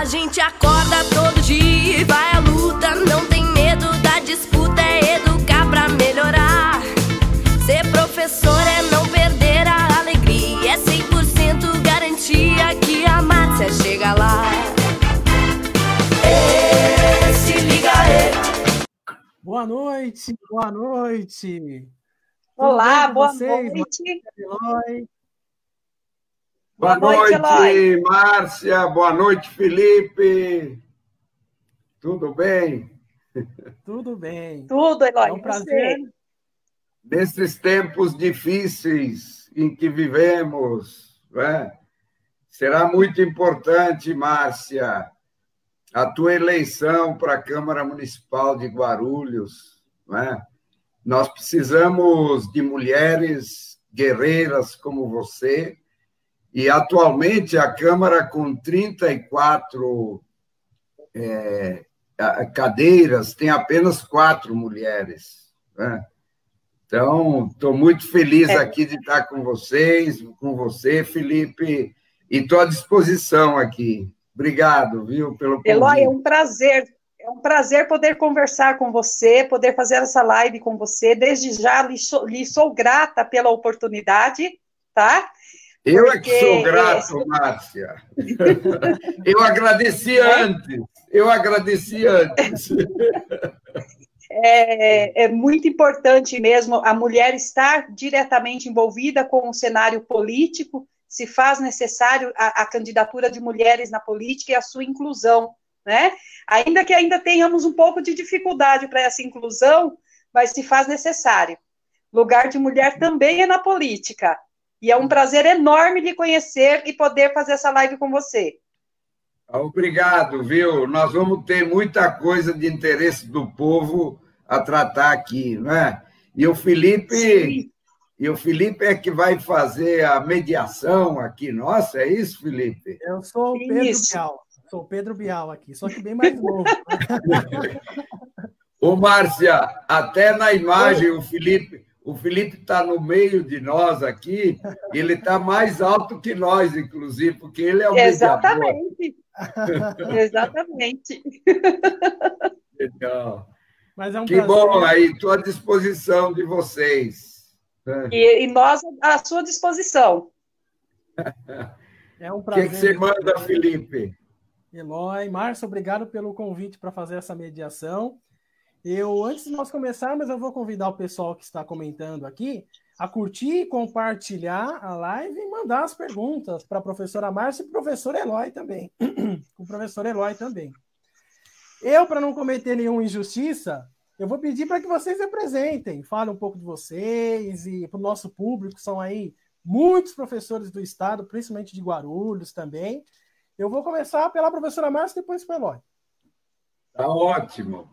A gente acorda todo dia e vai à luta. Não tem medo da disputa, é educar pra melhorar. Ser professor é não perder a alegria. É 100% garantia que a Márcia chega lá. Se liga aí. Boa noite, boa noite. Olá, boa vocês? noite. Eloy. Boa, boa noite, noite Márcia. Boa noite, Felipe. Tudo bem? Tudo bem. Tudo, Eloy. É um prazer. Nesses tempos difíceis em que vivemos, né? será muito importante, Márcia, a tua eleição para a Câmara Municipal de Guarulhos. Né? Nós precisamos de mulheres guerreiras como você, e atualmente a Câmara, com 34 é, cadeiras, tem apenas quatro mulheres. Né? Então, estou muito feliz é. aqui de estar com vocês, com você, Felipe, e estou à disposição aqui. Obrigado, viu, pelo convite. Eloy, é um prazer é um prazer poder conversar com você, poder fazer essa live com você. Desde já lhe sou, lhe sou grata pela oportunidade, tá? Eu Porque... é que sou grato, Márcia. Eu agradeci é? antes. Eu agradeci antes. É, é, muito importante mesmo a mulher estar diretamente envolvida com o cenário político, se faz necessário a, a candidatura de mulheres na política e a sua inclusão né? Ainda que ainda tenhamos um pouco de dificuldade para essa inclusão, mas se faz necessário. Lugar de mulher também é na política. E é um prazer enorme lhe conhecer e poder fazer essa live com você. Obrigado, viu? Nós vamos ter muita coisa de interesse do povo a tratar aqui, não é? E o Felipe, Sim. e o Felipe é que vai fazer a mediação aqui. Nossa, é isso, Felipe? Eu sou o Pedro isso. Sou o Pedro Bial aqui, só que bem mais novo. Ô, Márcia, até na imagem o Felipe, o Felipe está no meio de nós aqui, ele está mais alto que nós, inclusive, porque ele é o Exatamente. Exatamente. Legal. Mas é um que prazer. bom aí, estou à disposição de vocês. E, e nós à sua disposição. É um prazer. O que, que você manda, Felipe? Eloy, Márcio, obrigado pelo convite para fazer essa mediação. Eu, antes de nós começarmos, eu vou convidar o pessoal que está comentando aqui a curtir, compartilhar a live e mandar as perguntas para a professora Márcia e o professor Eloy também. o professor Eloy também. Eu, para não cometer nenhuma injustiça, eu vou pedir para que vocês se apresentem, falem um pouco de vocês e para o nosso público, são aí muitos professores do estado, principalmente de Guarulhos também. Eu vou começar pela professora Márcia, depois pelo Eloy. Tá ótimo.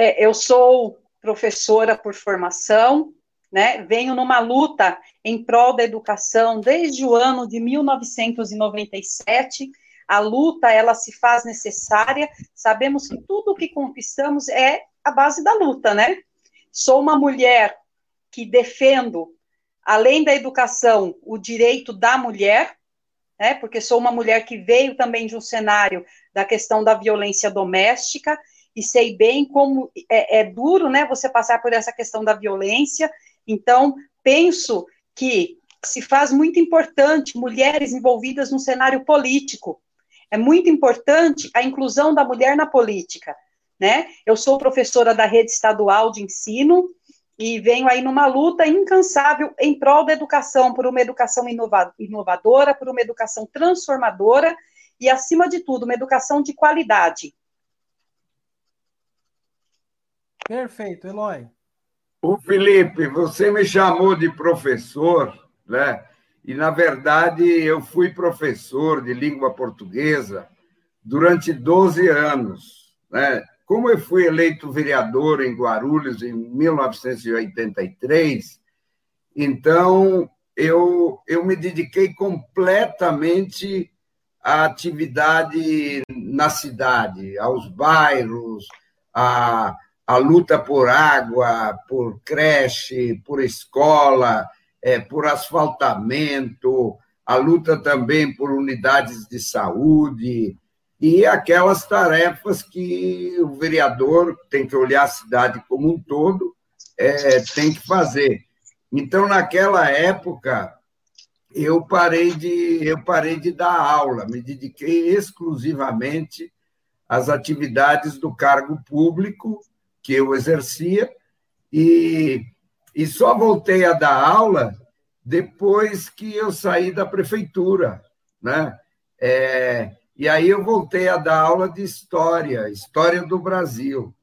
É, eu sou professora por formação, né? Venho numa luta em prol da educação desde o ano de 1997. A luta ela se faz necessária. Sabemos que tudo o que conquistamos é a base da luta, né? Sou uma mulher que defendo, além da educação, o direito da mulher, né? Porque sou uma mulher que veio também de um cenário da questão da violência doméstica e sei bem como é, é duro, né? Você passar por essa questão da violência. Então penso que se faz muito importante mulheres envolvidas no cenário político. É muito importante a inclusão da mulher na política, né? Eu sou professora da rede estadual de ensino e venho aí numa luta incansável em prol da educação, por uma educação inovadora, por uma educação transformadora e, acima de tudo, uma educação de qualidade. Perfeito, Eloy. O Felipe, você me chamou de professor, né? E, na verdade, eu fui professor de língua portuguesa durante 12 anos, né? Como eu fui eleito vereador em Guarulhos em 1983, então eu, eu me dediquei completamente à atividade na cidade, aos bairros, à, à luta por água, por creche, por escola, é, por asfaltamento, a luta também por unidades de saúde, e aquelas tarefas que o vereador tem que olhar a cidade como um todo, é, tem que fazer. Então, naquela época, eu parei de eu parei de dar aula, me dediquei exclusivamente às atividades do cargo público que eu exercia e, e só voltei a dar aula depois que eu saí da prefeitura, né? É, e aí eu voltei a dar aula de história, história do Brasil.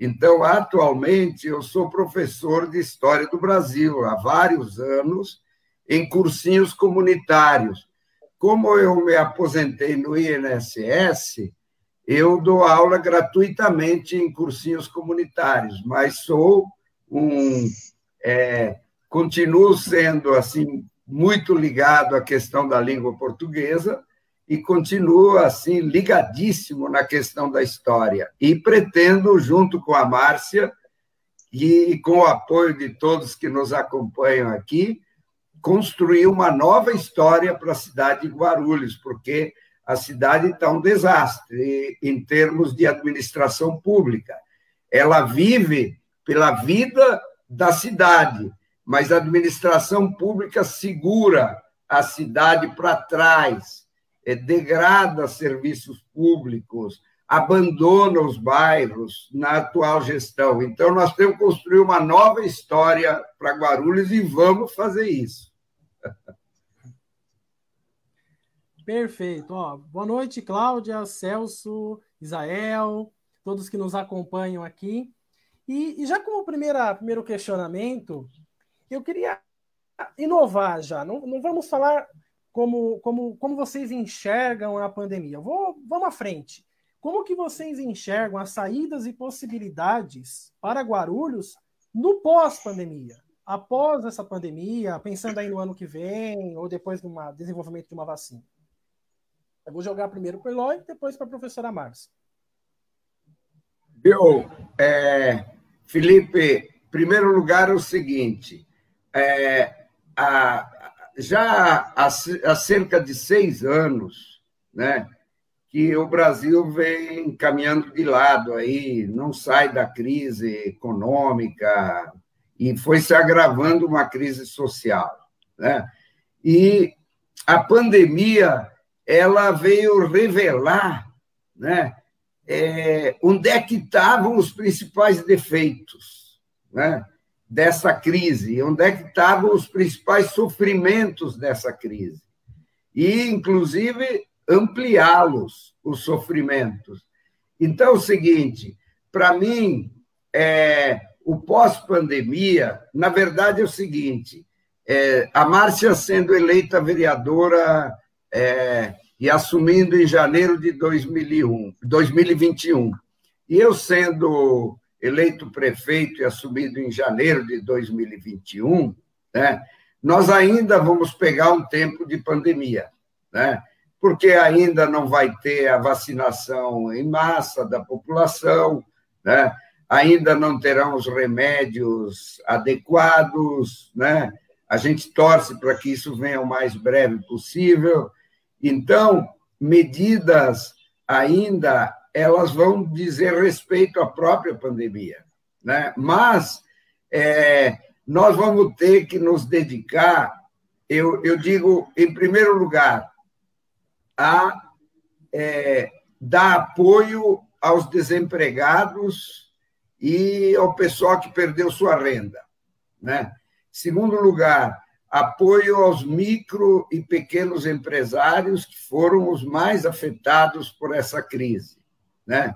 Então, atualmente, eu sou professor de história do Brasil há vários anos, em cursinhos comunitários. Como eu me aposentei no INSS, eu dou aula gratuitamente em cursinhos comunitários, mas sou um. É, continuo sendo assim muito ligado à questão da língua portuguesa e continuo assim ligadíssimo na questão da história e pretendo junto com a Márcia e com o apoio de todos que nos acompanham aqui construir uma nova história para a cidade de Guarulhos porque a cidade está um desastre em termos de administração pública ela vive pela vida da cidade mas a administração pública segura a cidade para trás é, degrada serviços públicos, abandona os bairros na atual gestão. Então, nós temos que construir uma nova história para Guarulhos e vamos fazer isso. Perfeito. Ó, boa noite, Cláudia, Celso, Isael, todos que nos acompanham aqui. E, e já como primeira, primeiro questionamento, eu queria inovar já. Não, não vamos falar como, como, como vocês enxergam a pandemia. Vou, vamos à frente. Como que vocês enxergam as saídas e possibilidades para Guarulhos no pós-pandemia? Após essa pandemia, pensando aí no ano que vem, ou depois do desenvolvimento de uma vacina. Eu vou jogar primeiro para o Eloy, depois para a professora Márcia. Eu, é, Felipe, primeiro lugar é o seguinte, é, a, já há, há cerca de seis anos, né, que o Brasil vem caminhando de lado aí, não sai da crise econômica e foi se agravando uma crise social, né? E a pandemia ela veio revelar, né, é, onde é que estavam os principais defeitos, né? dessa crise, onde é que estavam os principais sofrimentos dessa crise. E, inclusive, ampliá-los, os sofrimentos. Então, é o seguinte, para mim, é, o pós-pandemia, na verdade, é o seguinte: é, a Márcia sendo eleita vereadora é, e assumindo em janeiro de 2001, 2021, e eu sendo eleito prefeito e assumido em janeiro de 2021, né, nós ainda vamos pegar um tempo de pandemia, né, porque ainda não vai ter a vacinação em massa da população, né, ainda não terão os remédios adequados, né, a gente torce para que isso venha o mais breve possível. Então, medidas ainda elas vão dizer respeito à própria pandemia. Né? Mas é, nós vamos ter que nos dedicar, eu, eu digo, em primeiro lugar, a é, dar apoio aos desempregados e ao pessoal que perdeu sua renda. Né? Segundo lugar, apoio aos micro e pequenos empresários que foram os mais afetados por essa crise. Né?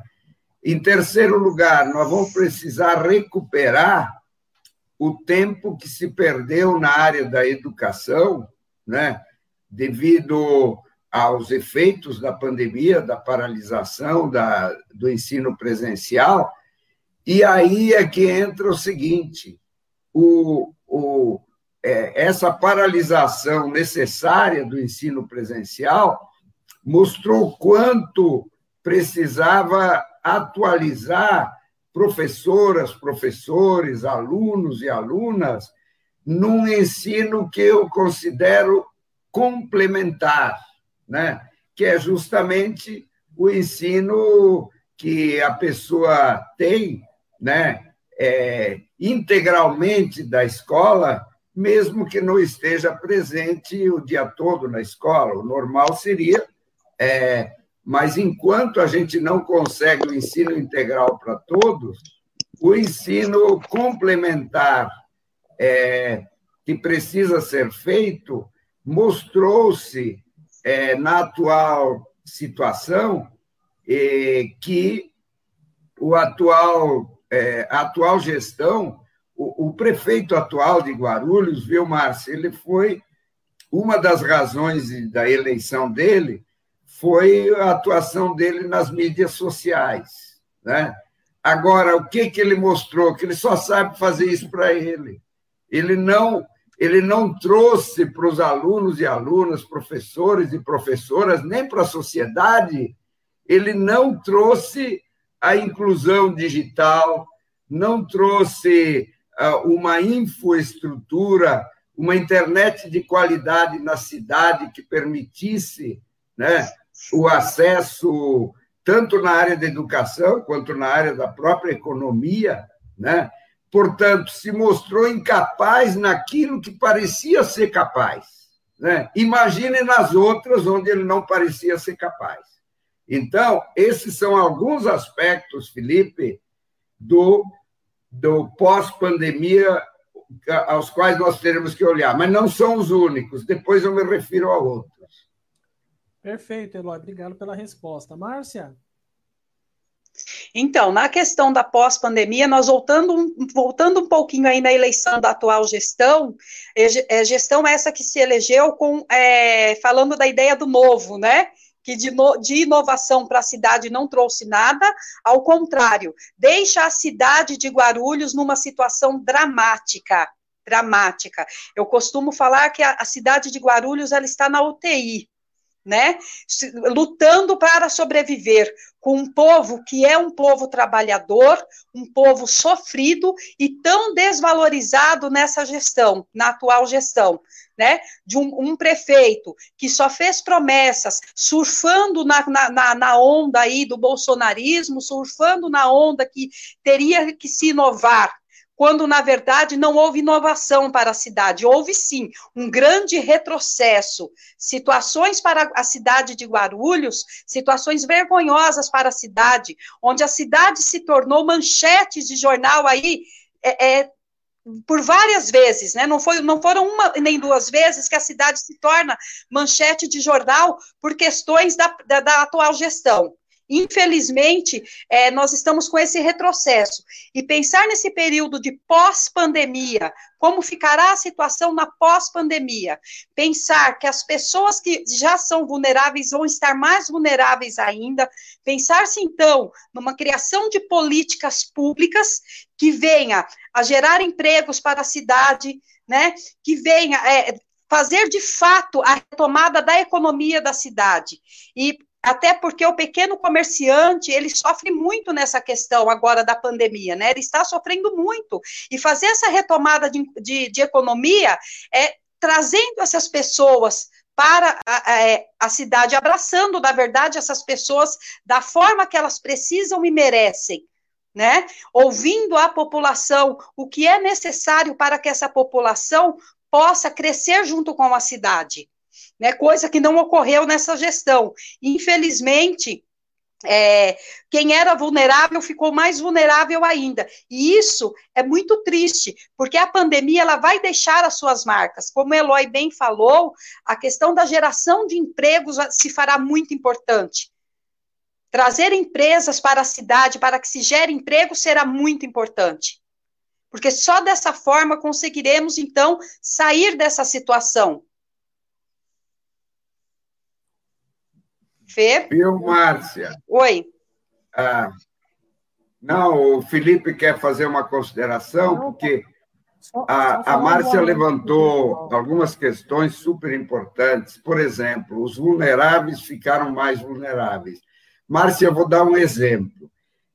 Em terceiro lugar, nós vamos precisar recuperar o tempo que se perdeu na área da educação, né? devido aos efeitos da pandemia, da paralisação da, do ensino presencial. E aí é que entra o seguinte: o, o, é, essa paralisação necessária do ensino presencial mostrou quanto precisava atualizar professoras, professores, alunos e alunas num ensino que eu considero complementar, né? que é justamente o ensino que a pessoa tem, né, é, integralmente da escola, mesmo que não esteja presente o dia todo na escola. O normal seria, é, mas enquanto a gente não consegue o ensino integral para todos, o ensino complementar é, que precisa ser feito mostrou-se é, na atual situação é, que o atual, é, a atual gestão, o, prefeito atual de Guarulhos, viu, Márcio, ele foi uma das razões da eleição dele foi a atuação dele nas mídias sociais, né? Agora, o que que ele mostrou? Que ele só sabe fazer isso para ele. Ele não ele não trouxe para os alunos e alunas, professores e professoras, nem para a sociedade, ele não trouxe a inclusão digital, não trouxe uma infraestrutura, uma internet de qualidade na cidade que permitisse né, o acesso tanto na área da educação quanto na área da própria economia, né? portanto, se mostrou incapaz naquilo que parecia ser capaz. Né? Imagine nas outras onde ele não parecia ser capaz. Então, esses são alguns aspectos, Felipe, do, do pós-pandemia aos quais nós teremos que olhar, mas não são os únicos. Depois eu me refiro a outros. Perfeito, Eloy. Obrigado pela resposta. Márcia? Então, na questão da pós-pandemia, nós voltando, voltando um pouquinho aí na eleição da atual gestão, é, é gestão essa que se elegeu com é, falando da ideia do novo, né? Que de, de inovação para a cidade não trouxe nada, ao contrário, deixa a cidade de Guarulhos numa situação dramática. Dramática. Eu costumo falar que a, a cidade de Guarulhos ela está na UTI, né? Lutando para sobreviver com um povo que é um povo trabalhador, um povo sofrido e tão desvalorizado nessa gestão, na atual gestão, né? De um, um prefeito que só fez promessas, surfando na, na, na onda aí do bolsonarismo, surfando na onda que teria que se inovar, quando na verdade não houve inovação para a cidade, houve sim um grande retrocesso, situações para a cidade de Guarulhos, situações vergonhosas para a cidade, onde a cidade se tornou manchete de jornal aí é, é, por várias vezes, né? Não, foi, não foram uma nem duas vezes que a cidade se torna manchete de jornal por questões da, da, da atual gestão. Infelizmente, é, nós estamos com esse retrocesso. E pensar nesse período de pós-pandemia, como ficará a situação na pós-pandemia? Pensar que as pessoas que já são vulneráveis vão estar mais vulneráveis ainda. Pensar-se, então, numa criação de políticas públicas que venha a gerar empregos para a cidade, né? Que venha é, fazer de fato a retomada da economia da cidade. E até porque o pequeno comerciante, ele sofre muito nessa questão agora da pandemia, né? Ele está sofrendo muito. E fazer essa retomada de, de, de economia é trazendo essas pessoas para a, a, é, a, cidade, abraçando, na verdade, essas pessoas da forma que elas precisam e merecem, né? Ouvindo a população, o que é necessário para que essa população possa crescer junto com a cidade né, coisa que não ocorreu nessa gestão. Infelizmente, é, quem era vulnerável ficou mais vulnerável ainda. E isso é muito triste, porque a pandemia ela vai deixar as suas marcas. Como Eloy bem falou, a questão da geração de empregos se fará muito importante. Trazer empresas para a cidade para que se gere emprego será muito importante. Porque só dessa forma conseguiremos, então, sair dessa situação. Fê? Viu, Márcia? Oi. Ah, não, o Felipe quer fazer uma consideração, porque a, a Márcia levantou algumas questões super importantes. Por exemplo, os vulneráveis ficaram mais vulneráveis. Márcia, eu vou dar um exemplo.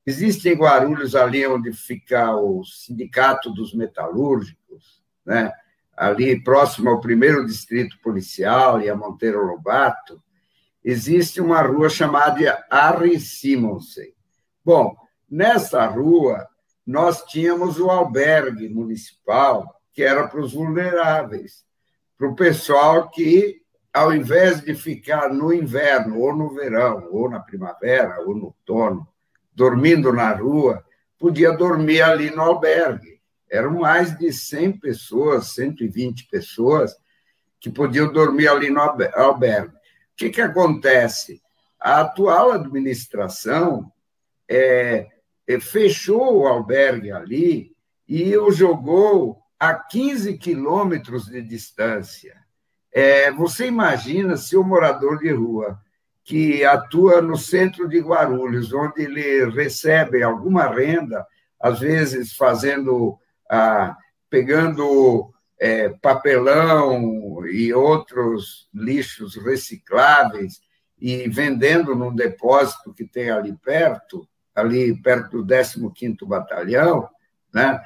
Existe em Guarulhos, ali onde fica o Sindicato dos Metalúrgicos, né? ali próximo ao primeiro distrito policial e a Monteiro Lobato, existe uma rua chamada Harry Simonsen. Bom, nessa rua, nós tínhamos o albergue municipal, que era para os vulneráveis, para o pessoal que, ao invés de ficar no inverno, ou no verão, ou na primavera, ou no outono, dormindo na rua, podia dormir ali no albergue. Eram mais de 100 pessoas, 120 pessoas, que podiam dormir ali no albergue. O que, que acontece? A atual administração é, é, fechou o albergue ali e o jogou a 15 quilômetros de distância. É, você imagina se o morador de rua que atua no centro de Guarulhos, onde ele recebe alguma renda, às vezes fazendo, ah, pegando é, papelão e outros lixos recicláveis e vendendo num depósito que tem ali perto, ali perto do 15º Batalhão, né?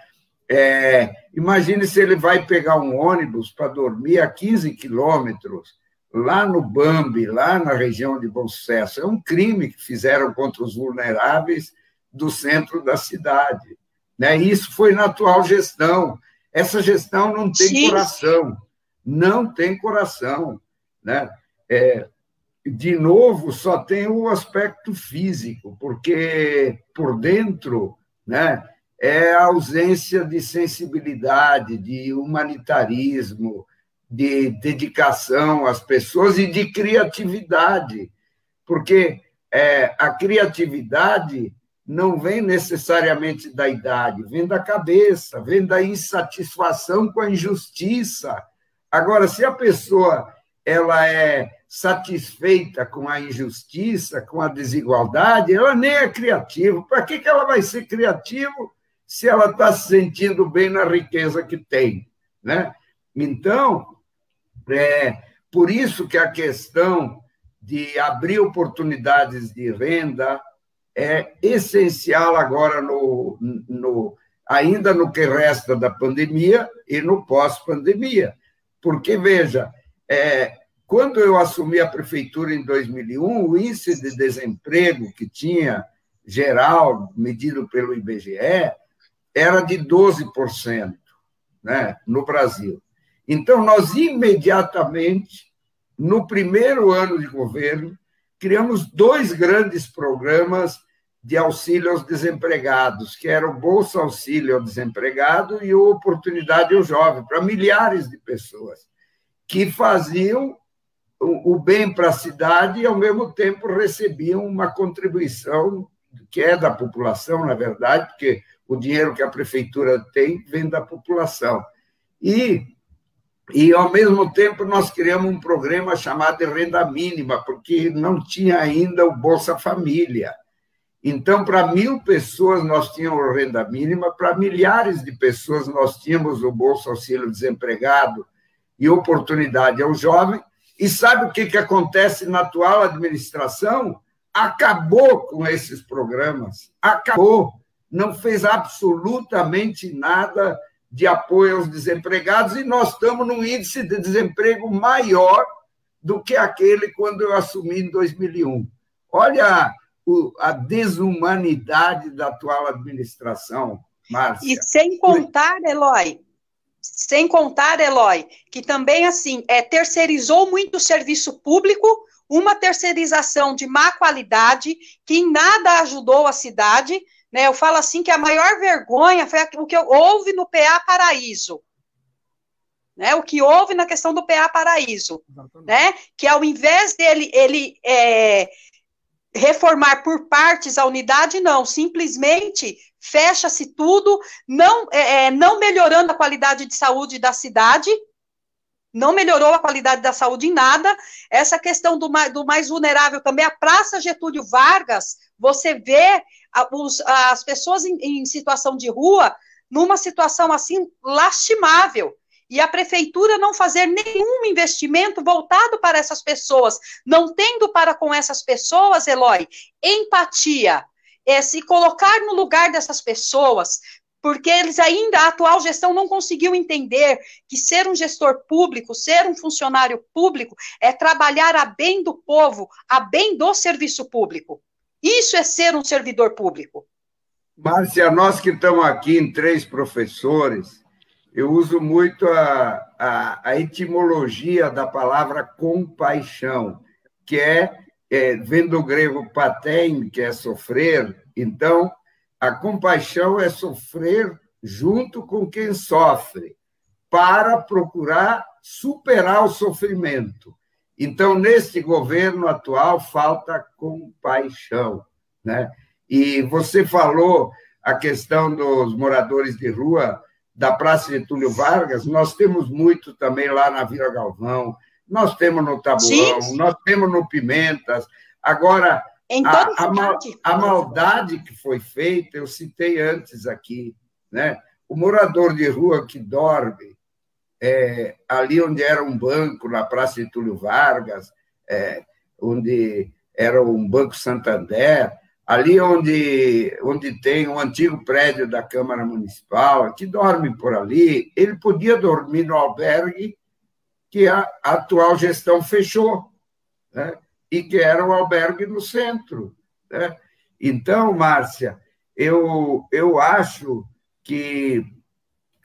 É, imagine se ele vai pegar um ônibus para dormir a 15 quilômetros lá no Bambi, lá na região de Bom Sucesso. É um crime que fizeram contra os vulneráveis do centro da cidade. Né? Isso foi na atual gestão. Essa gestão não tem Sim. coração, não tem coração. Né? É, de novo, só tem o aspecto físico, porque por dentro né, é a ausência de sensibilidade, de humanitarismo, de dedicação às pessoas e de criatividade, porque é, a criatividade não vem necessariamente da idade, vem da cabeça, vem da insatisfação com a injustiça. Agora, se a pessoa ela é satisfeita com a injustiça, com a desigualdade, ela nem é criativa. Para que, que ela vai ser criativa se ela está se sentindo bem na riqueza que tem? Né? Então, é por isso que a questão de abrir oportunidades de renda, é essencial agora no, no ainda no que resta da pandemia e no pós-pandemia. Porque, veja, é, quando eu assumi a prefeitura em 2001, o índice de desemprego que tinha geral, medido pelo IBGE, era de 12% né, no Brasil. Então, nós imediatamente, no primeiro ano de governo, criamos dois grandes programas de auxílio aos desempregados, que era o Bolsa Auxílio ao Desempregado e o Oportunidade ao Jovem, para milhares de pessoas, que faziam o bem para a cidade e, ao mesmo tempo, recebiam uma contribuição que é da população, na verdade, porque o dinheiro que a prefeitura tem vem da população. E, e ao mesmo tempo, nós criamos um programa chamado de renda mínima, porque não tinha ainda o Bolsa Família. Então, para mil pessoas nós tínhamos renda mínima, para milhares de pessoas nós tínhamos o Bolsa Auxílio Desempregado e oportunidade ao jovem. E sabe o que, que acontece na atual administração? Acabou com esses programas, acabou, não fez absolutamente nada de apoio aos desempregados e nós estamos num índice de desemprego maior do que aquele quando eu assumi em 2001. Olha a desumanidade da atual administração, Márcia. E sem contar, Eloy, sem contar, Eloy, que também, assim, é, terceirizou muito o serviço público, uma terceirização de má qualidade, que em nada ajudou a cidade, né? Eu falo assim que a maior vergonha foi o que houve no PA Paraíso, né? O que houve na questão do PA Paraíso, né? Que ao invés dele ele é, reformar por partes a unidade, não, simplesmente fecha-se tudo, não, é, é, não melhorando a qualidade de saúde da cidade, não melhorou a qualidade da saúde em nada. Essa questão do mais, do mais vulnerável também, a Praça Getúlio Vargas, você vê os, as pessoas em, em situação de rua numa situação assim lastimável e a prefeitura não fazer nenhum investimento voltado para essas pessoas, não tendo para com essas pessoas, Eloy, empatia, é, se colocar no lugar dessas pessoas, porque eles ainda, a atual gestão não conseguiu entender que ser um gestor público, ser um funcionário público, é trabalhar a bem do povo, a bem do serviço público. Isso é ser um servidor público. Márcia, nós que estamos aqui em três professores, eu uso muito a, a, a etimologia da palavra compaixão, que é, é vem do grego patem, que é sofrer. Então, a compaixão é sofrer junto com quem sofre, para procurar superar o sofrimento. Então, neste governo atual, falta compaixão. Né? E você falou a questão dos moradores de rua da Praça de Túlio Vargas, nós temos muito também lá na Vila Galvão, nós temos no Tabuão, Sim. nós temos no Pimentas. Agora, a, a, mal, a, maldade que foi feita, eu citei antes aqui, né? O morador de rua que dorme é, ali onde era um banco, na Praça de Túlio Vargas, é, onde era um Banco Santander, ali onde, onde tem um antigo prédio da Câmara Municipal, que dorme por ali, ele podia dormir no albergue que a atual gestão fechou, né? e que era o albergue no centro. Né? Então, Márcia, eu, eu acho que,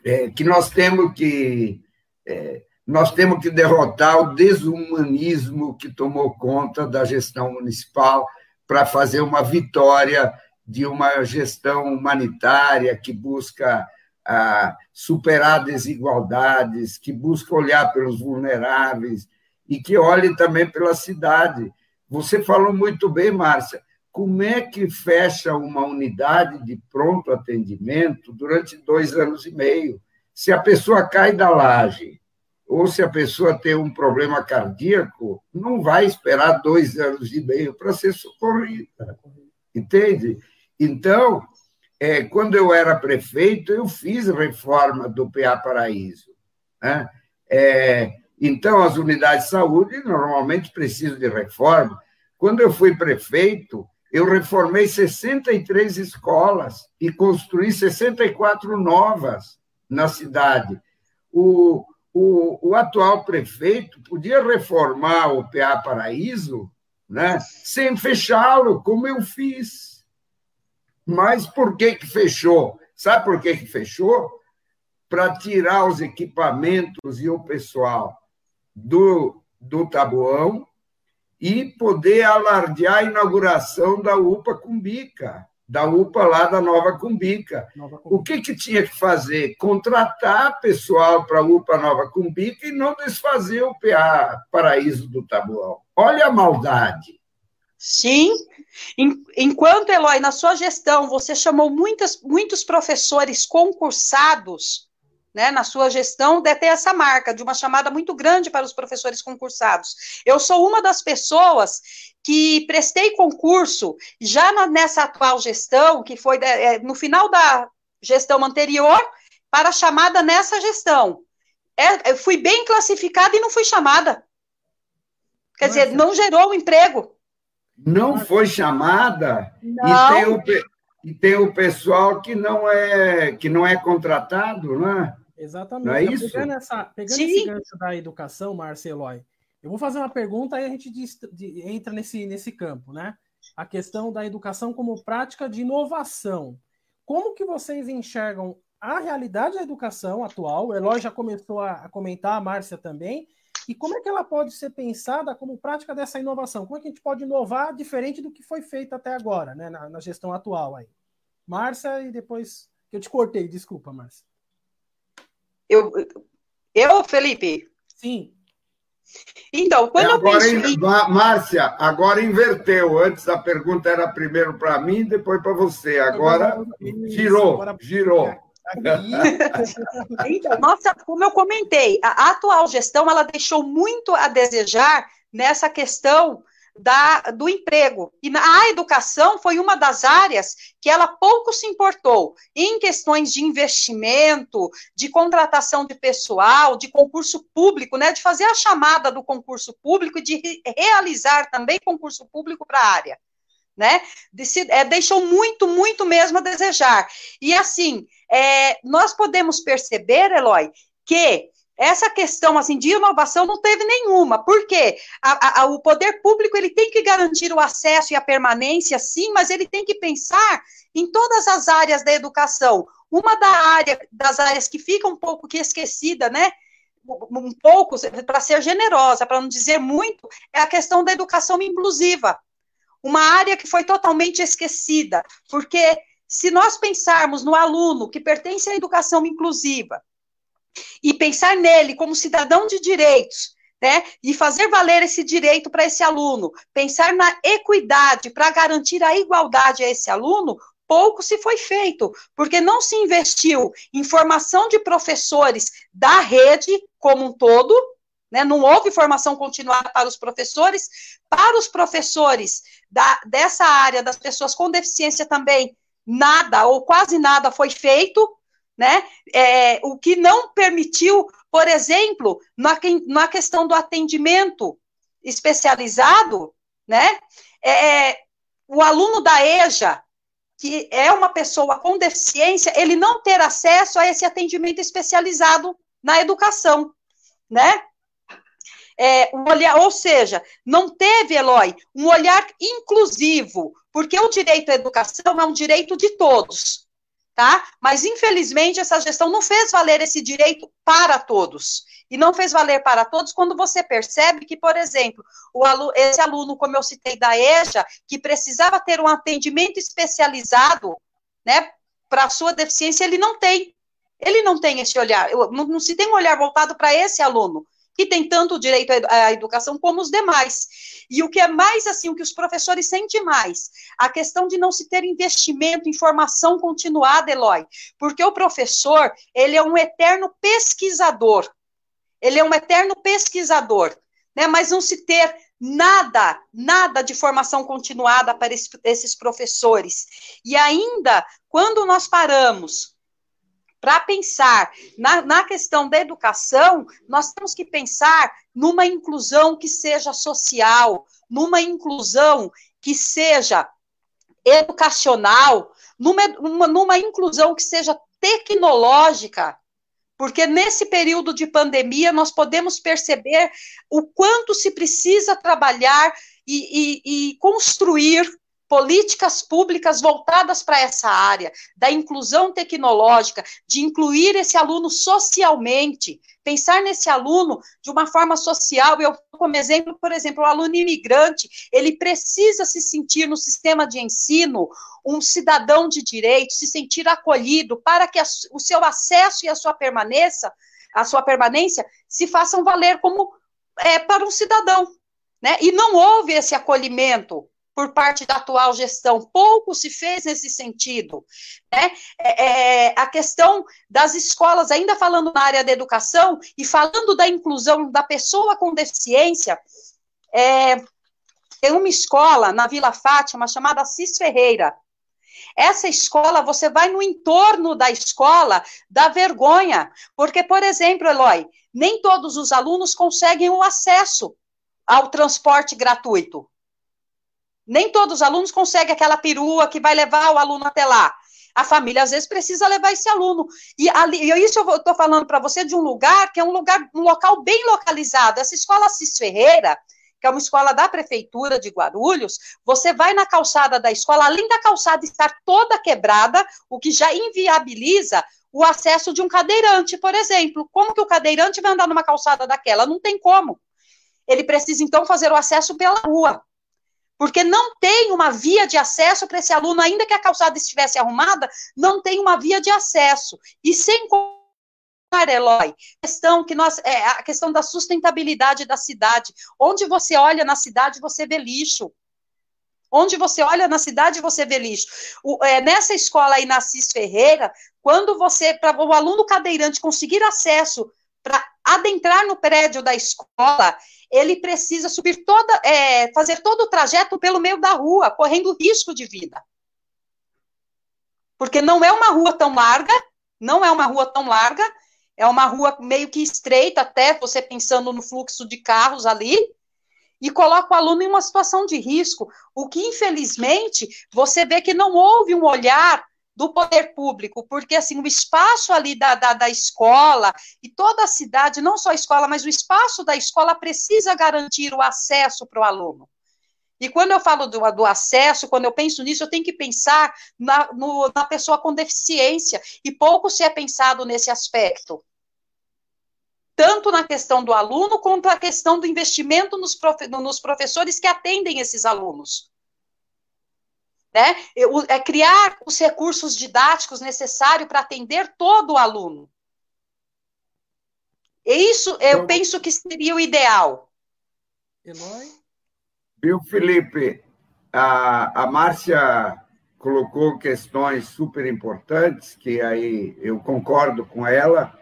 é, que nós temos que é, nós temos que derrotar o desumanismo que tomou conta da gestão municipal para fazer uma vitória de uma gestão humanitária que busca ah, superar desigualdades, que busca olhar pelos vulneráveis e que olhe também pela cidade. Você falou muito bem, Márcia, como é que fecha uma unidade de pronto atendimento durante dois anos e meio? Se a pessoa cai da laje ou se a pessoa tem um problema cardíaco, não vai esperar dois anos e meio para ser socorrida. Entende? Então, é, quando eu era prefeito, eu fiz reforma do PA Paraíso. Né? É, então, as unidades de saúde normalmente precisam de reforma. Quando eu fui prefeito, eu reformei 63 escolas e construí 64 novas na cidade. O, o, o atual prefeito podia reformar o PA Paraíso né, sem fechá-lo, como eu fiz. Mas por que, que fechou? Sabe por que, que fechou? Para tirar os equipamentos e o pessoal do, do Tabuão e poder alardear a inauguração da UPA Cumbica da UPA lá da Nova Cumbica. Nova Cumbica. O que, que tinha que fazer? Contratar pessoal para a UPA Nova Cumbica e não desfazer o PA Paraíso do Tabuão. Olha a maldade. Sim. Enquanto, Eloy, na sua gestão, você chamou muitas, muitos professores concursados né, na sua gestão, de ter essa marca de uma chamada muito grande para os professores concursados. Eu sou uma das pessoas que prestei concurso já na, nessa atual gestão, que foi é, no final da gestão anterior, para a chamada nessa gestão. É, eu fui bem classificada e não fui chamada. Quer Nossa. dizer, não gerou um emprego. Não foi chamada? Não. E tem, o, e tem o pessoal que não é que não é contratado, não é? Exatamente. Não é isso? Pegando, essa, pegando esse gancho da educação, Marceloy, eu vou fazer uma pergunta e a gente diz, de, entra nesse, nesse campo, né? A questão da educação como prática de inovação. Como que vocês enxergam a realidade da educação atual? O Eloy já começou a, a comentar, a Márcia também. E como é que ela pode ser pensada como prática dessa inovação? Como é que a gente pode inovar diferente do que foi feito até agora, né, na, na gestão atual aí? Márcia, e depois que eu te cortei, desculpa, Márcia. Eu, eu, Felipe? Sim. Então, quando é, agora, eu penso... Márcia, agora inverteu. Antes a pergunta era primeiro para mim, depois para você. Agora girou, girou. Então, nossa, como eu comentei, a atual gestão ela deixou muito a desejar nessa questão da, do emprego. E a educação foi uma das áreas que ela pouco se importou em questões de investimento, de contratação de pessoal, de concurso público, né, de fazer a chamada do concurso público e de realizar também concurso público para a área. né? É, deixou muito, muito mesmo a desejar. E assim, é, nós podemos perceber, Eloy, que essa questão assim de inovação não teve nenhuma, porque a, a, o poder público ele tem que garantir o acesso e a permanência, sim, mas ele tem que pensar em todas as áreas da educação. Uma da área, das áreas que fica um pouco que esquecida, né? Um pouco, para ser generosa, para não dizer muito, é a questão da educação inclusiva. Uma área que foi totalmente esquecida, porque se nós pensarmos no aluno que pertence à educação inclusiva, e pensar nele como cidadão de direitos, né? E fazer valer esse direito para esse aluno, pensar na equidade para garantir a igualdade a esse aluno, pouco se foi feito, porque não se investiu em formação de professores da rede como um todo, né? Não houve formação continuada para os professores, para os professores da, dessa área das pessoas com deficiência também nada ou quase nada foi feito, né? É, o que não permitiu, por exemplo, na, na questão do atendimento especializado, né? É, o aluno da EJA, que é uma pessoa com deficiência, ele não ter acesso a esse atendimento especializado na educação, né? É, um olhar, ou seja, não teve, Eloy, um olhar inclusivo, porque o direito à educação é um direito de todos tá? Mas infelizmente essa gestão não fez valer esse direito para todos. E não fez valer para todos quando você percebe que, por exemplo, aluno, esse aluno, como eu citei da EJA, que precisava ter um atendimento especializado, né, para sua deficiência, ele não tem. Ele não tem esse olhar, não, não se tem um olhar voltado para esse aluno que tem tanto o direito à educação como os demais. E o que é mais assim, o que os professores sentem mais, a questão de não se ter investimento em formação continuada, Eloy, porque o professor, ele é um eterno pesquisador. Ele é um eterno pesquisador, né? Mas não se ter nada, nada de formação continuada para esses professores. E ainda, quando nós paramos para pensar na, na questão da educação, nós temos que pensar numa inclusão que seja social, numa inclusão que seja educacional, numa, uma, numa inclusão que seja tecnológica, porque nesse período de pandemia nós podemos perceber o quanto se precisa trabalhar e, e, e construir políticas públicas voltadas para essa área, da inclusão tecnológica, de incluir esse aluno socialmente, pensar nesse aluno de uma forma social. Eu, como exemplo, por exemplo, o aluno imigrante, ele precisa se sentir no sistema de ensino um cidadão de direito, se sentir acolhido, para que a, o seu acesso e a sua permanência, a sua permanência, se façam valer como é, para um cidadão. Né? E não houve esse acolhimento por parte da atual gestão. Pouco se fez nesse sentido. Né? É, é, a questão das escolas, ainda falando na área da educação e falando da inclusão da pessoa com deficiência, é, tem uma escola na Vila Fátima chamada Cis Ferreira. Essa escola, você vai no entorno da escola, dá vergonha, porque, por exemplo, Eloy, nem todos os alunos conseguem o acesso ao transporte gratuito. Nem todos os alunos conseguem aquela perua que vai levar o aluno até lá. A família, às vezes, precisa levar esse aluno. E, ali, e isso eu estou falando para você de um lugar que é um lugar, um local bem localizado. Essa escola Cis Ferreira, que é uma escola da prefeitura de Guarulhos, você vai na calçada da escola, além da calçada estar toda quebrada, o que já inviabiliza o acesso de um cadeirante, por exemplo. Como que o cadeirante vai andar numa calçada daquela? Não tem como. Ele precisa, então, fazer o acesso pela rua porque não tem uma via de acesso para esse aluno, ainda que a calçada estivesse arrumada, não tem uma via de acesso. E sem Eloy, questão que nós, é, a questão da sustentabilidade da cidade. Onde você olha na cidade, você vê lixo. Onde você olha na cidade, você vê lixo. O, é, nessa escola aí, na Cis Ferreira, quando você, para o aluno cadeirante conseguir acesso para adentrar no prédio da escola, ele precisa subir toda, é, fazer todo o trajeto pelo meio da rua, correndo risco de vida. Porque não é uma rua tão larga, não é uma rua tão larga, é uma rua meio que estreita, até você pensando no fluxo de carros ali, e coloca o aluno em uma situação de risco, o que, infelizmente, você vê que não houve um olhar do poder público, porque assim, o espaço ali da, da, da, escola e toda a cidade, não só a escola, mas o espaço da escola precisa garantir o acesso para o aluno. E quando eu falo do, do, acesso, quando eu penso nisso, eu tenho que pensar na, no, na pessoa com deficiência, e pouco se é pensado nesse aspecto tanto na questão do aluno, quanto na questão do investimento nos, profe nos professores que atendem esses alunos. Né? É criar os recursos didáticos necessários para atender todo o aluno. E isso eu então, penso que seria o ideal. Eloy? Viu, Felipe? A, a Márcia colocou questões super importantes, que aí eu concordo com ela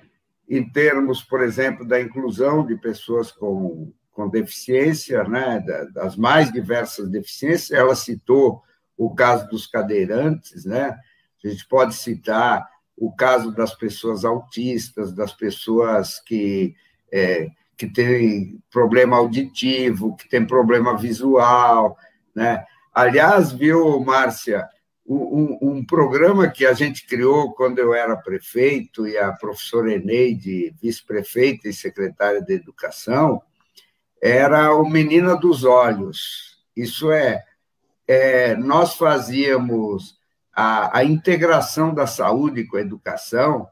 em termos, por exemplo, da inclusão de pessoas com, com deficiência, né, das mais diversas deficiências. Ela citou o caso dos cadeirantes, né? A gente pode citar o caso das pessoas autistas, das pessoas que, é, que têm problema auditivo, que têm problema visual, né? Aliás, viu, Márcia, um, um, programa que a gente criou quando eu era prefeito e a professora Eneide, vice-prefeita e secretária de Educação, era o Menina dos Olhos. Isso é, é nós fazíamos a, a integração da saúde com a educação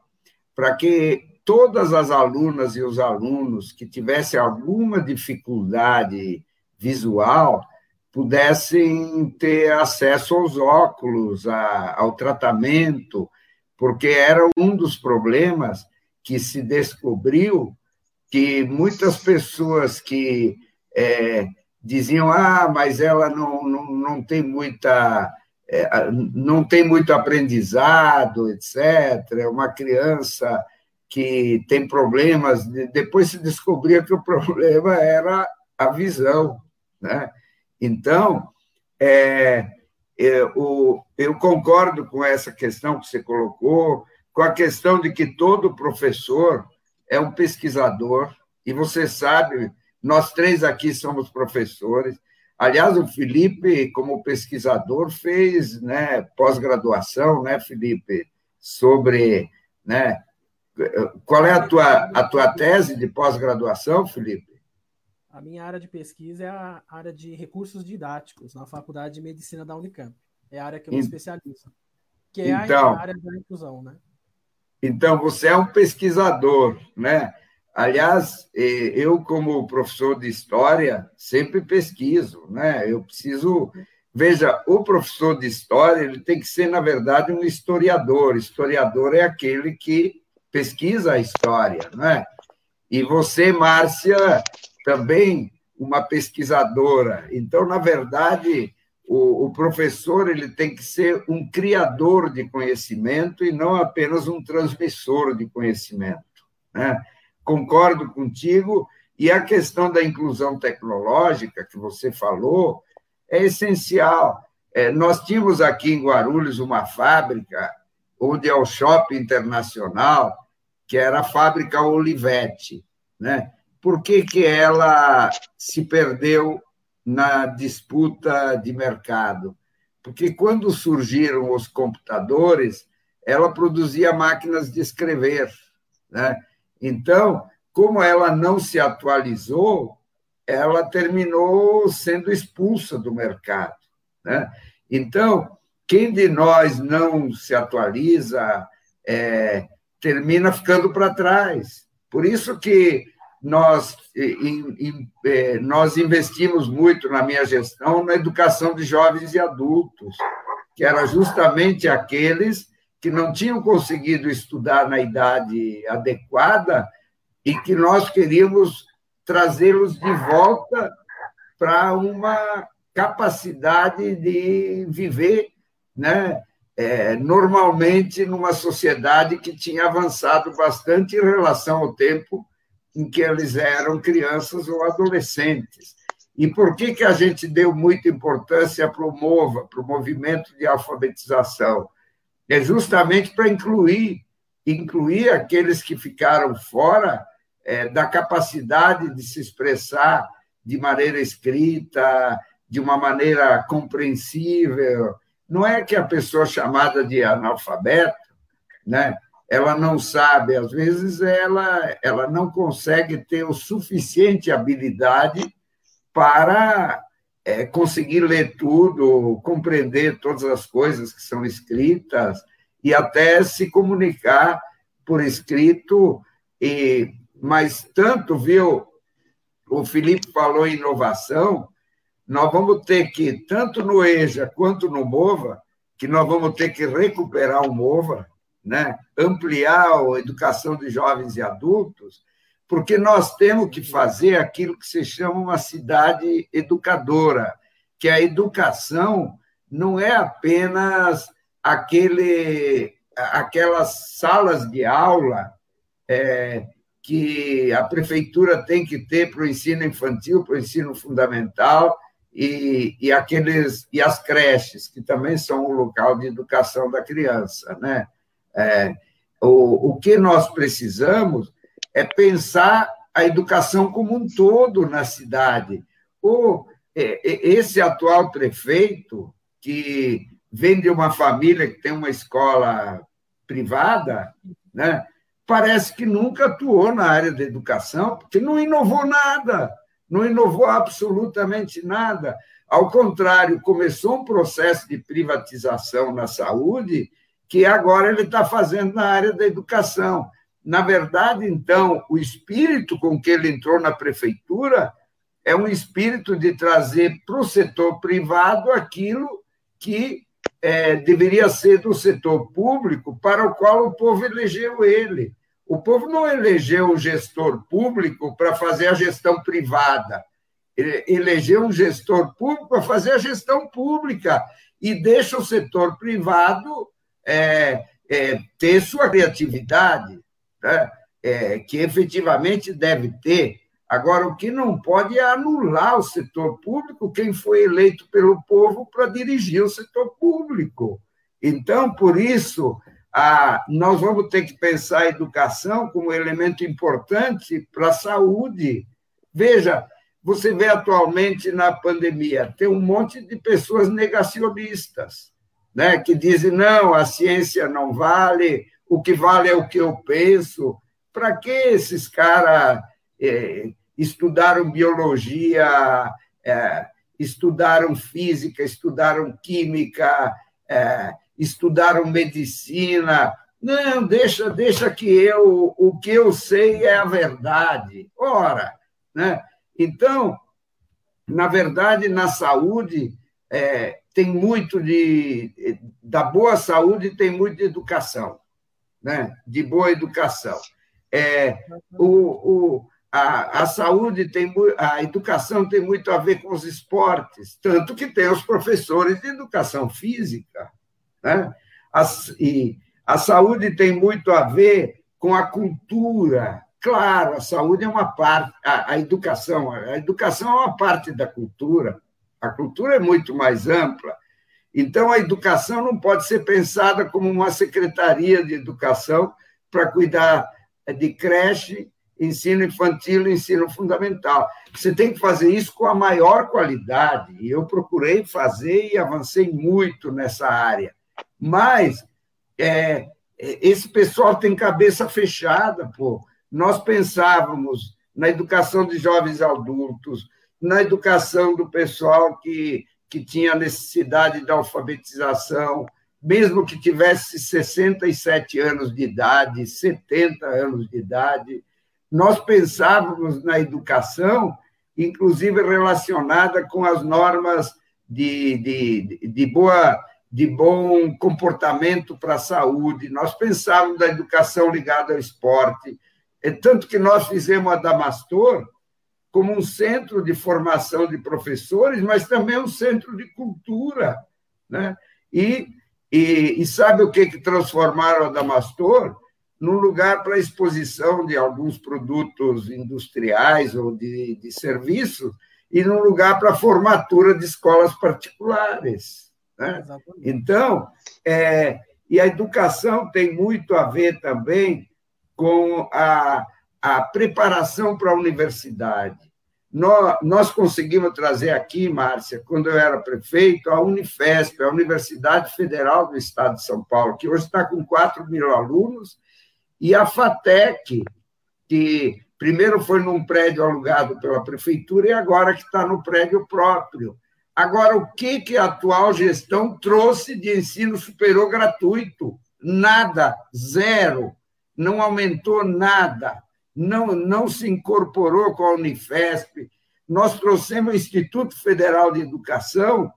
para que todas as alunas e os alunos que tivessem alguma dificuldade visual pudessem ter acesso aos óculos, a, ao tratamento, porque era um dos problemas que se descobriu que muitas pessoas que é, diziam ah, mas ela não, não, não tem muita é, não tem muito aprendizado, etc. É uma criança que tem problemas. Depois se descobria que o problema era a visão, né? Então, é, é, eu concordo com essa questão que você colocou, com a questão de que todo professor é um pesquisador, e você sabe, nós três aqui somos professores. Aliás, o Felipe, como pesquisador, fez né, pós-graduação, né, Felipe, sobre. Né, qual é a tua, a tua tese de pós-graduação, Felipe? A minha área de pesquisa é a área de recursos didáticos na Faculdade de Medicina da Unicamp. É a área que eu me especializo. Que é então, a área da inclusão, né? Então, você é um pesquisador, né? Aliás, eu, como professor de história, sempre pesquiso, né? Eu preciso. Veja, o professor de história ele tem que ser, na verdade, um historiador. Historiador é aquele que pesquisa a história, né? E você, Márcia, também uma pesquisadora. Então, na verdade, o, o, professor ele tem que ser um criador de conhecimento e não apenas um transmissor de conhecimento. Né? Concordo contigo. E a questão da inclusão tecnológica que você falou é essencial. É, nós tínhamos aqui em Guarulhos uma fábrica, onde é o Shopping Internacional, que era a fábrica Olivetti. Né? por que, que ela se perdeu na disputa de mercado? Porque quando surgiram os computadores, ela produzia máquinas de escrever. Né? Então, como ela não se atualizou, ela terminou sendo expulsa do mercado. Né? Então, quem de nós não se atualiza é, termina ficando para trás. Por isso que nós, em, em, é, nós investimos muito na minha gestão na educação de jovens e adultos, que era justamente aqueles que não tinham conseguido estudar na idade adequada e que nós queríamos trazê-los de volta para uma capacidade de viver, né? É, normalmente numa sociedade que tinha avançado bastante em relação ao tempo em que eles eram crianças ou adolescentes. E por que, que a gente deu muita importância para o MOVA, para o movimento de alfabetização? É justamente para incluir, incluir aqueles que ficaram fora é, da capacidade de se expressar de maneira escrita, de uma maneira compreensível. Não é que a pessoa chamada de analfabeto, né? ela não sabe, às vezes ela, ela não consegue ter o suficiente habilidade para é, conseguir ler tudo, compreender todas as coisas que são escritas e até se comunicar por escrito. E, mas tanto, viu, o Felipe falou em inovação, nós vamos ter que, tanto no EJA quanto no MOVA, que nós vamos ter que recuperar o MOVA, né? ampliar a educação de jovens e adultos, porque nós temos que fazer aquilo que se chama uma cidade educadora, que a educação não é apenas aquele, aquelas salas de aula é, que a prefeitura tem que ter para o ensino infantil, para o ensino fundamental, e, e, aqueles, e as creches, que também são o local de educação da criança. Né? É, o, o que nós precisamos é pensar a educação como um todo na cidade. O, esse atual prefeito, que vem de uma família que tem uma escola privada, né, parece que nunca atuou na área da educação, porque não inovou nada, não inovou absolutamente nada. Ao contrário, começou um processo de privatização na saúde que agora ele está fazendo na área da educação. Na verdade, então, o espírito com que ele entrou na prefeitura é um espírito de trazer para o setor privado aquilo que é, deveria ser do setor público para o qual o povo elegeu ele. O povo não elegeu o gestor público para fazer a gestão privada. Ele elegeu um gestor público para fazer a gestão pública e deixa o setor privado é, é, ter sua criatividade, né? É, que efetivamente deve ter. Agora, o que não pode é anular o setor público, quem foi eleito pelo povo para dirigir o setor público. Então, por isso, a, nós vamos ter que pensar a educação como elemento importante para a saúde. Veja, você vê atualmente na pandemia, tem um monte de pessoas negacionistas, né, que dizem: não, a ciência não vale, o que vale é o que eu penso. Para que esses caras é, estudaram biologia, é, estudaram física, estudaram química, é, estudaram medicina? Não, deixa, deixa que eu, o que eu sei é a verdade. Ora, né? Então, na verdade, na saúde, é, tem muito de. Da boa saúde tem muito de educação né, de boa educação. É, o, o, a, a saúde tem a educação tem muito a ver com os esportes, tanto que tem os professores de educação física, né? As, e a saúde tem muito a ver com a cultura. Claro, a saúde é uma parte, a, a educação, a educação é uma parte da cultura. A cultura é muito mais ampla. Então, a educação não pode ser pensada como uma secretaria de educação para cuidar de creche, ensino infantil ensino fundamental. Você tem que fazer isso com a maior qualidade. Eu procurei fazer e avancei muito nessa área. Mas é, esse pessoal tem cabeça fechada, pô. Nós pensávamos na educação de jovens adultos, na educação do pessoal que que tinha necessidade da alfabetização, mesmo que tivesse 67 anos de idade, 70 anos de idade. Nós pensávamos na educação, inclusive relacionada com as normas de, de, de, boa, de bom comportamento para a saúde. Nós pensávamos na educação ligada ao esporte. É tanto que nós fizemos a Damastor, como um centro de formação de professores, mas também um centro de cultura. Né? E, e, e sabe o que, que transformaram a Damastor? Num lugar para exposição de alguns produtos industriais ou de, de serviços, e num lugar para formatura de escolas particulares. Né? Então, é, e a educação tem muito a ver também com a, a preparação para a universidade. nós, nós conseguimos trazer aqui, Márcia, quando eu era prefeito, a Unifesp, a Universidade Federal do Estado de São Paulo, que hoje está com 4 mil alunos, e a FATEC, que primeiro foi num prédio alugado pela prefeitura e agora que está no prédio próprio. Agora, o que, que a atual gestão trouxe de ensino superior gratuito? Nada, zero, não aumentou nada não, não se incorporou com a Unifesp. Nós trouxemos o Instituto Federal de Educação,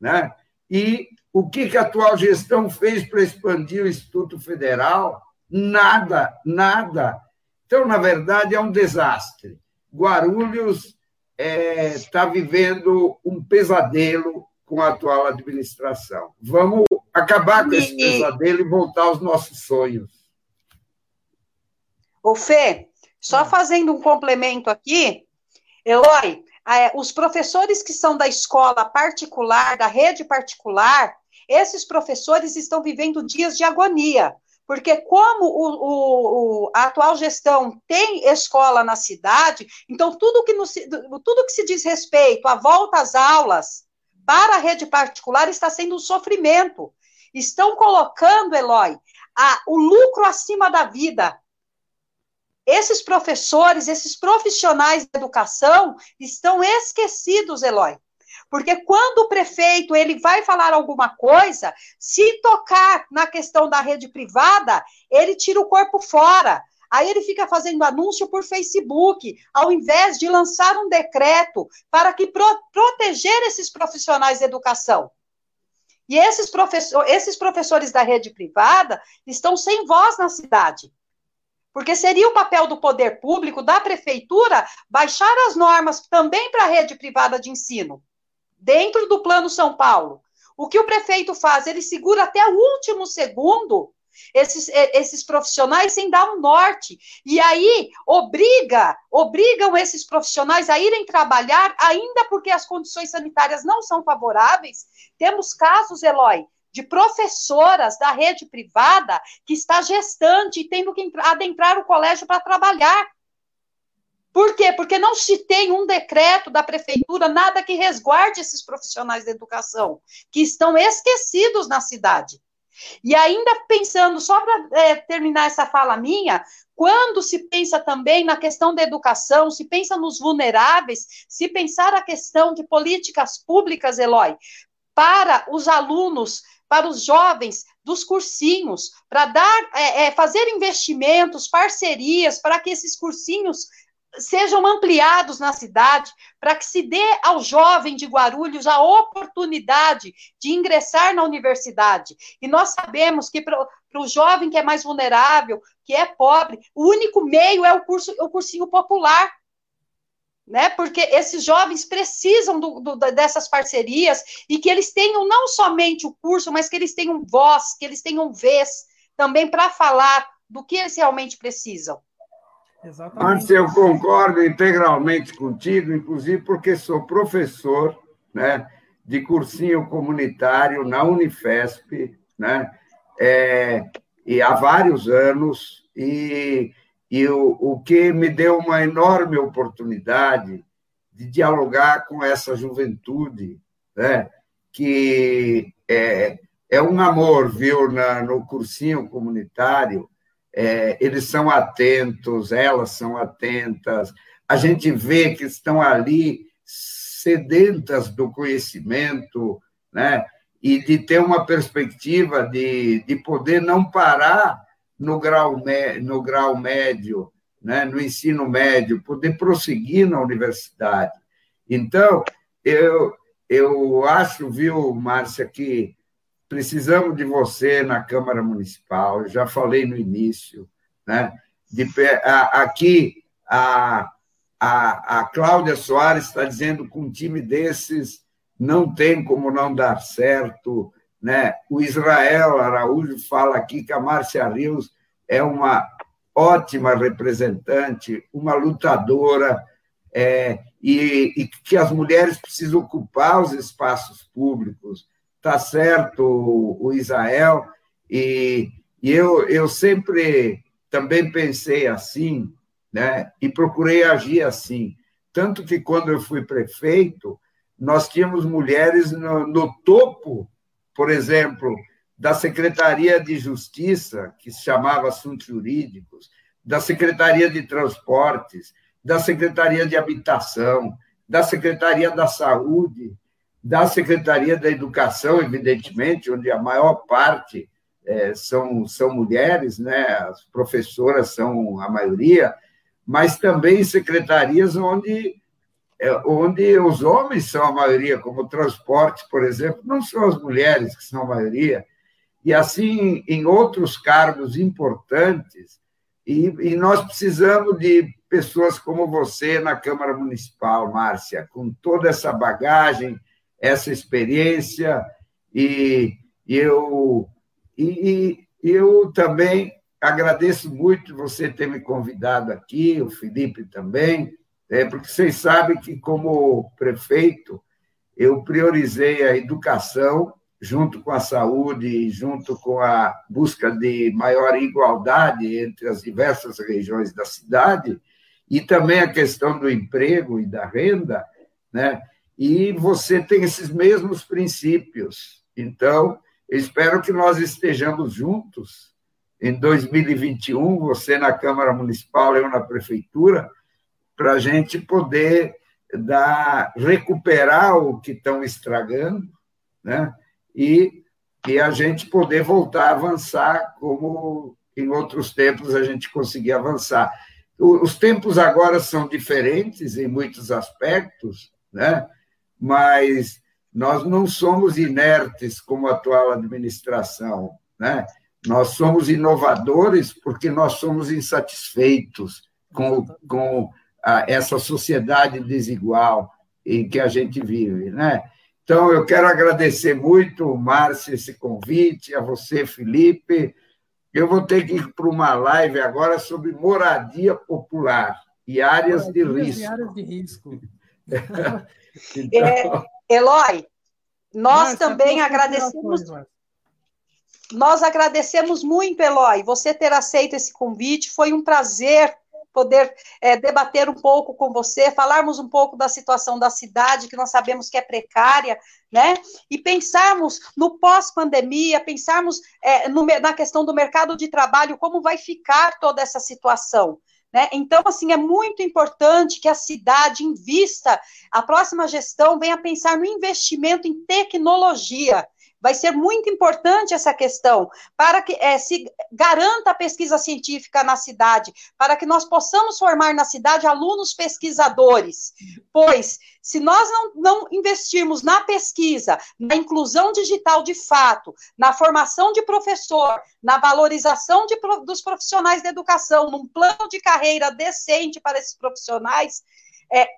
né? e o que, que a atual gestão fez para expandir o Instituto Federal? Nada, nada. Então, na verdade, é um desastre. Guarulhos está é, tá vivendo um pesadelo com a atual administração. Vamos acabar com esse pesadelo e voltar aos nossos sonhos. Ô, Fê, só hum. fazendo um complemento aqui, Eloy, os professores que são da escola particular, da rede particular, esses professores estão vivendo dias de agonia, porque como o, o, a atual gestão tem escola na cidade, então tudo que, no, tudo que se diz respeito à volta às aulas para a rede particular está sendo um sofrimento. Estão colocando, Eloy, a, o lucro acima da vida esses professores, esses profissionais da educação estão esquecidos, Eloy. Porque quando o prefeito ele vai falar alguma coisa, se tocar na questão da rede privada, ele tira o corpo fora. Aí ele fica fazendo anúncio por Facebook, ao invés de lançar um decreto para que pro, proteger esses profissionais de educação. E esses, professor, esses professores da rede privada estão sem voz na cidade. Porque seria o papel do poder público, da prefeitura, baixar as normas também para a rede privada de ensino, dentro do Plano São Paulo. O que o prefeito faz? Ele segura até o último segundo esses, esses profissionais sem dar um norte. E aí obriga, obrigam esses profissionais a irem trabalhar, ainda porque as condições sanitárias não são favoráveis. Temos casos, Eloy, de professoras da rede privada que está gestante e tendo que adentrar o colégio para trabalhar. Por quê? Porque não se tem um decreto da prefeitura, nada que resguarde esses profissionais da educação, que estão esquecidos na cidade. E ainda pensando, só para é, terminar essa fala minha, quando se pensa também na questão da educação, se pensa nos vulneráveis, se pensar a questão de políticas públicas, Eloy, para os alunos para os jovens dos cursinhos, para dar, é, é, fazer investimentos, parcerias, para que esses cursinhos sejam ampliados na cidade, para que se dê ao jovem de Guarulhos a oportunidade de ingressar na universidade. E nós sabemos que para o jovem que é mais vulnerável, que é pobre, o único meio é o curso, o cursinho popular né? Porque esses jovens precisam do, do, dessas parcerias e que eles tenham não somente o curso, mas que eles tenham voz, que eles tenham vez também para falar do que eles realmente precisam. Exatamente. Márcia, eu concordo integralmente contigo, inclusive porque sou professor né, de cursinho comunitário na Unifesp, né, é, e há vários anos, e e o, o que me deu uma enorme oportunidade de dialogar com essa juventude, né? que é, é um amor, viu, na, no cursinho comunitário, é, eles são atentos, elas são atentas, a gente vê que estão ali sedentas do conhecimento, né? e de ter uma perspectiva de, de poder não parar no grau, no grau médio, né, no ensino médio, poder prosseguir na universidade. Então, eu, eu acho, viu, Márcia, que precisamos de você na Câmara Municipal, eu já falei no início, né? De, a, aqui, a, a, a Cláudia Soares está dizendo que um time desses não tem como não dar certo, né? O Israel Araújo fala aqui que a Márcia Rios é uma ótima representante, uma lutadora, é, e, e, que as mulheres precisam ocupar os espaços públicos. Está certo o, Israel, e, e eu, eu sempre também pensei assim, né, e procurei agir assim. Tanto que, quando eu fui prefeito, nós tínhamos mulheres no, no topo, por exemplo, da Secretaria de Justiça, que se chamava Assuntos Jurídicos, da Secretaria de Transportes, da Secretaria de Habitação, da Secretaria da Saúde, da Secretaria da Educação, evidentemente, onde a maior parte é, são, são mulheres, né? as professoras são a maioria, mas também secretarias onde, onde os homens são a maioria, como transporte, por exemplo, não são as mulheres que são a maioria. E assim, em outros cargos importantes, e, e nós precisamos de pessoas como você na Câmara Municipal, Márcia, com toda essa bagagem, essa experiência, e, e eu, e, e eu também agradeço muito você ter me convidado aqui, o Felipe também, é, porque vocês sabem que, como prefeito, eu priorizei a educação junto com a saúde, junto com a busca de maior igualdade entre as diversas regiões da cidade, e também a questão do emprego e da renda, né? E você tem esses mesmos princípios. Então, espero que nós estejamos juntos em 2021, você na Câmara Municipal, eu na Prefeitura, para a gente poder dar, recuperar o que estão estragando, né? e, e a gente poder voltar a avançar como em outros tempos a gente conseguia avançar. Os tempos agora são diferentes em muitos aspectos, né? mas nós não somos inertes como a atual administração. Né? Nós somos inovadores porque nós somos insatisfeitos com, com essa sociedade desigual em que a gente vive. Né? Então, eu quero agradecer muito, Márcia, esse convite, a você, Felipe. Eu vou ter que ir para uma live agora sobre moradia popular e áreas de risco. E áreas de risco. então... é, Eloy, nós Márcia, também agradecemos. Nós agradecemos muito, Eloy, você ter aceito esse convite. Foi um prazer poder é, debater um pouco com você, falarmos um pouco da situação da cidade, que nós sabemos que é precária, né? E pensarmos no pós-pandemia, pensarmos é, no, na questão do mercado de trabalho, como vai ficar toda essa situação. Né? Então, assim, é muito importante que a cidade invista, a próxima gestão venha pensar no investimento em tecnologia, Vai ser muito importante essa questão para que é, se garanta a pesquisa científica na cidade, para que nós possamos formar na cidade alunos pesquisadores. Pois, se nós não, não investirmos na pesquisa, na inclusão digital de fato, na formação de professor, na valorização de, dos profissionais da educação, num plano de carreira decente para esses profissionais, é,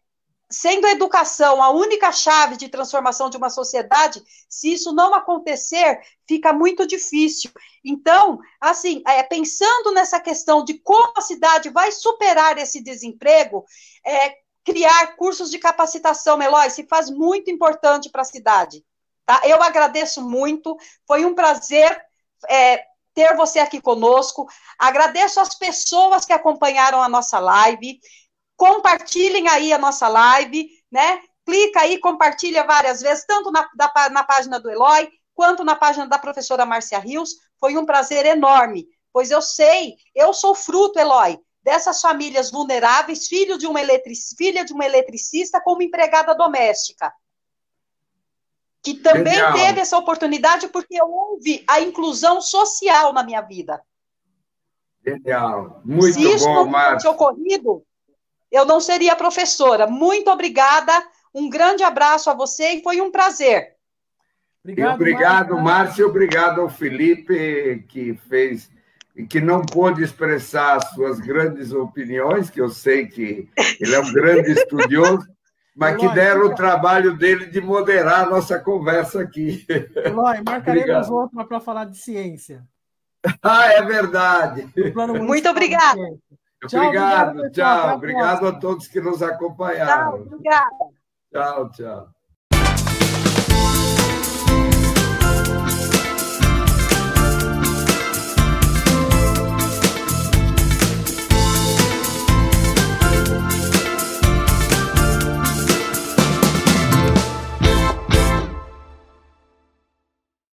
sendo a educação a única chave de transformação de uma sociedade, se isso não acontecer, fica muito difícil. Então, assim, é, pensando nessa questão de como a cidade vai superar esse desemprego, é, criar cursos de capacitação, Eloy, se faz muito importante para a cidade. Tá? Eu agradeço muito, foi um prazer é, ter você aqui conosco. Agradeço as pessoas que acompanharam a nossa live compartilhem aí a nossa live, né? Clica aí, compartilha várias vezes, tanto na, da, na página do Eloy, quanto na página da professora Márcia Rios. Foi um prazer enorme, pois eu sei, eu sou fruto, Eloy, dessas famílias vulneráveis, filho de uma eletric, filha de uma eletricista como empregada doméstica. Que também Genial. teve essa oportunidade porque houve a inclusão social na minha vida. Genial. Muito Se isso bom, não tivesse ocorrido, eu não seria professora. Muito obrigada, um grande abraço a você e foi um prazer. Obrigado, obrigado Márcio, obrigado ao Felipe, que fez que não pôde expressar suas grandes opiniões, que eu sei que ele é um grande estudioso, mas que deram o trabalho dele de moderar a nossa conversa aqui. Eloy, marcaremos outra para falar de ciência. Ah, é verdade. Muito obrigada. Obrigado, tchau. Obrigado a todos que nos acompanharam. Tchau, obrigada. Tchau, tchau.